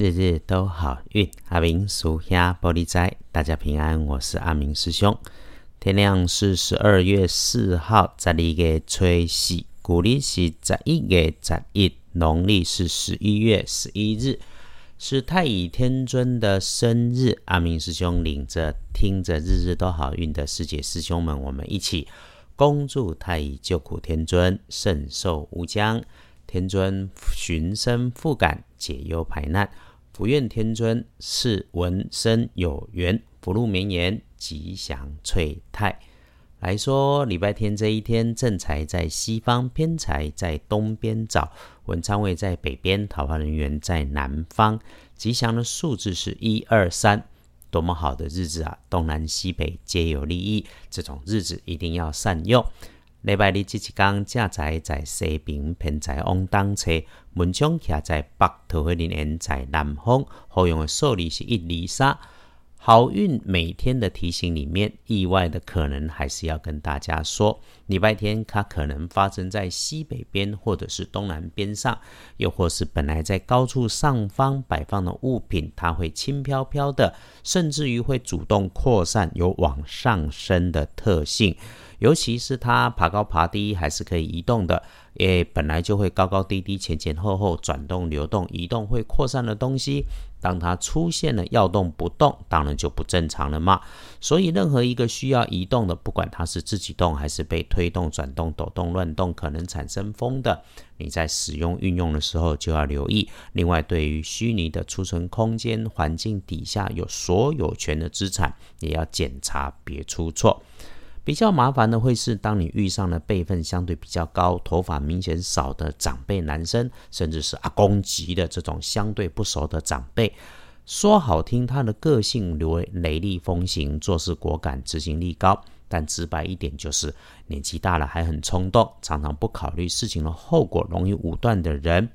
日日都好运。阿明属下玻璃斋，大家平安。我是阿明师兄。天亮是十二月四号，十二月初四，古历是十一月十一，农历是十一月十一日，是太乙天尊的生日。阿明师兄领着听着日日都好运的师姐师兄们，我们一起恭祝太乙救苦天尊圣寿无疆，天尊寻声复感，解忧排难。福愿天尊是闻生有缘，福禄绵延，吉祥翠泰。来说礼拜天这一天，正财在西方，偏财在东边找，文昌位在北边，桃花人员在南方。吉祥的数字是一二三，多么好的日子啊！东南西北皆有利益，这种日子一定要善用。礼拜日这一天，正财在西边，偏财往东侧，门窗徛在北，桃花林缘在南方。好用的数字是一、二、三。好运每天的提醒里面，意外的可能还是要跟大家说，礼拜天它可能发生在西北边或者是东南边上，又或是本来在高处上方摆放的物品，它会轻飘飘的，甚至于会主动扩散，有往上升的特性。尤其是它爬高爬低还是可以移动的，诶，本来就会高高低低、前前后后转动、流动、移动会扩散的东西，当它出现了要动不动，当然就不正常了嘛。所以任何一个需要移动的，不管它是自己动还是被推动、转动、抖动、乱动，可能产生风的，你在使用运用的时候就要留意。另外，对于虚拟的储存空间环境底下有所有权的资产，也要检查，别出错。比较麻烦的会是，当你遇上了辈分相对比较高、头发明显少的长辈男生，甚至是阿公级的这种相对不熟的长辈。说好听，他的个性雷雷厉风行，做事果敢，执行力高；但直白一点，就是年纪大了还很冲动，常常不考虑事情的后果，容易武断的人。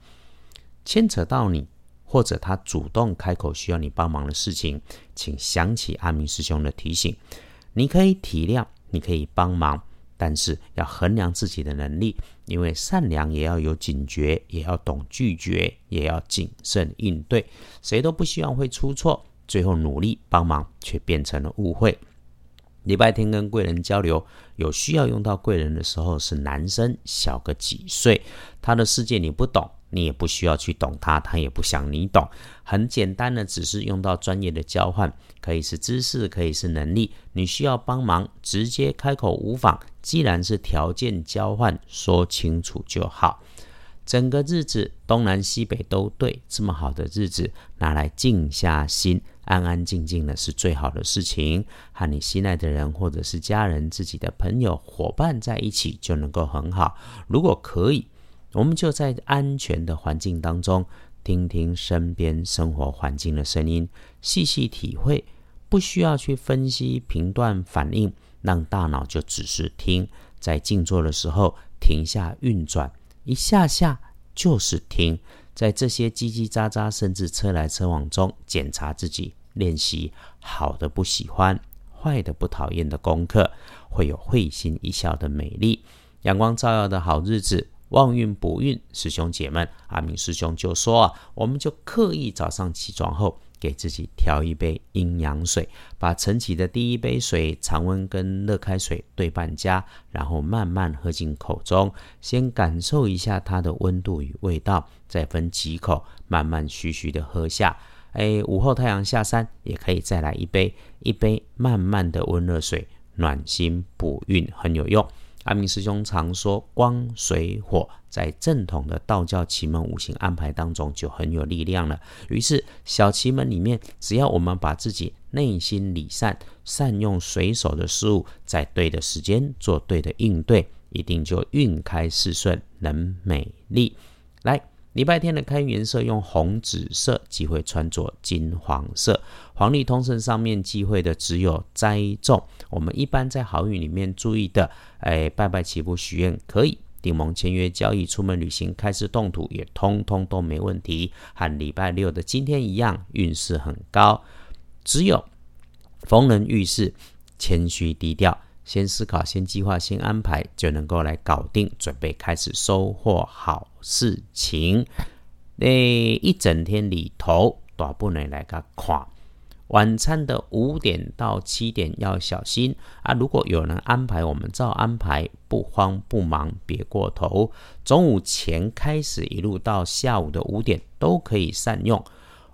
牵扯到你，或者他主动开口需要你帮忙的事情，请想起阿明师兄的提醒，你可以体谅。你可以帮忙，但是要衡量自己的能力，因为善良也要有警觉，也要懂拒绝，也要谨慎应对。谁都不希望会出错，最后努力帮忙却变成了误会。礼拜天跟贵人交流，有需要用到贵人的时候，是男生小个几岁，他的世界你不懂。你也不需要去懂他，他也不想你懂。很简单的，只是用到专业的交换，可以是知识，可以是能力。你需要帮忙，直接开口无妨。既然是条件交换，说清楚就好。整个日子东南西北都对，这么好的日子拿来静下心，安安静静的是最好的事情。和你心爱的人，或者是家人、自己的朋友、伙伴在一起，就能够很好。如果可以。我们就在安全的环境当中，听听身边生活环境的声音，细细体会，不需要去分析、评断、反应，让大脑就只是听。在静坐的时候，停下运转，一下下就是听。在这些叽叽喳喳，甚至车来车往中，检查自己，练习好的不喜欢，坏的不讨厌的功课，会有会心一笑的美丽，阳光照耀的好日子。旺运补运，师兄姐们，阿明师兄就说啊，我们就刻意早上起床后，给自己调一杯阴阳水，把晨起的第一杯水，常温跟热开水对半加，然后慢慢喝进口中，先感受一下它的温度与味道，再分几口，慢慢徐徐的喝下。哎，午后太阳下山，也可以再来一杯，一杯慢慢的温热水，暖心补运，很有用。阿明师兄常说，光、水、火在正统的道教奇门五行安排当中就很有力量了。于是小奇门里面，只要我们把自己内心理善，善用水手的事物，在对的时间做对的应对，一定就运开事顺，能美丽。来。礼拜天的开运颜色用红紫色，忌讳穿着金黄色。黄历通胜上面忌讳的只有栽种。我们一般在好运里面注意的，哎，拜拜祈福许愿可以，订盟签约交易、出门旅行、开始动土也通通都没问题。和礼拜六的今天一样，运势很高。只有逢人遇事，谦虚低调。先思考，先计划，先安排，就能够来搞定，准备开始收获好事情。那一整天里头，大本的来个看。晚餐的五点到七点要小心啊！如果有人安排，我们照安排，不慌不忙，别过头。中午前开始，一路到下午的五点都可以善用。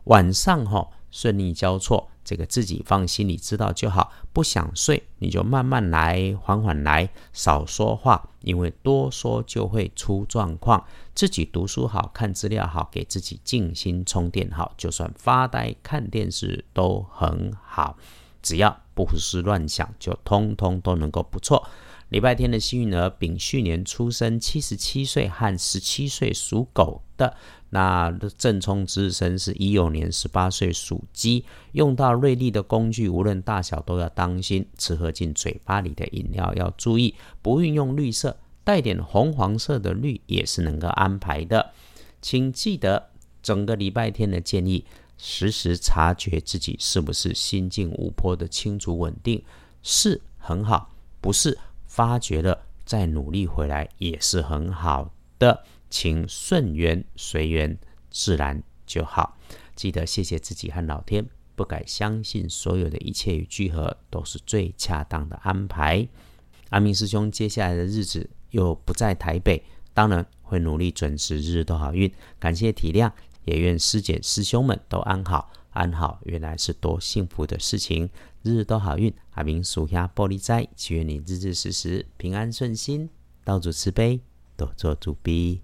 晚上哈顺利交错。这个自己放心里知道就好，不想睡你就慢慢来，缓缓来，少说话，因为多说就会出状况。自己读书好看资料好，给自己静心充电好，就算发呆看电视都很好，只要不胡思乱想，就通通都能够不错。礼拜天的幸运儿，丙戌年出生，七十七岁和十七岁属狗的。那正冲之身是乙酉年十八岁属鸡，用到锐利的工具，无论大小都要当心。吃喝进嘴巴里的饮料要注意，不运用绿色，带点红黄色的绿也是能够安排的。请记得整个礼拜天的建议，时时察觉自己是不是心境无波的清楚稳定，是很好，不是。发觉了，再努力回来也是很好的，请顺缘随缘，自然就好。记得谢谢自己和老天，不敢相信所有的一切与聚合都是最恰当的安排。阿明师兄接下来的日子又不在台北，当然会努力准时，日日都好运。感谢体谅，也愿师姐师兄们都安好。安好，原来是多幸福的事情。日日都好运，阿明属下玻璃斋，祈愿你日日时时平安顺心，道主慈悲，多做主逼。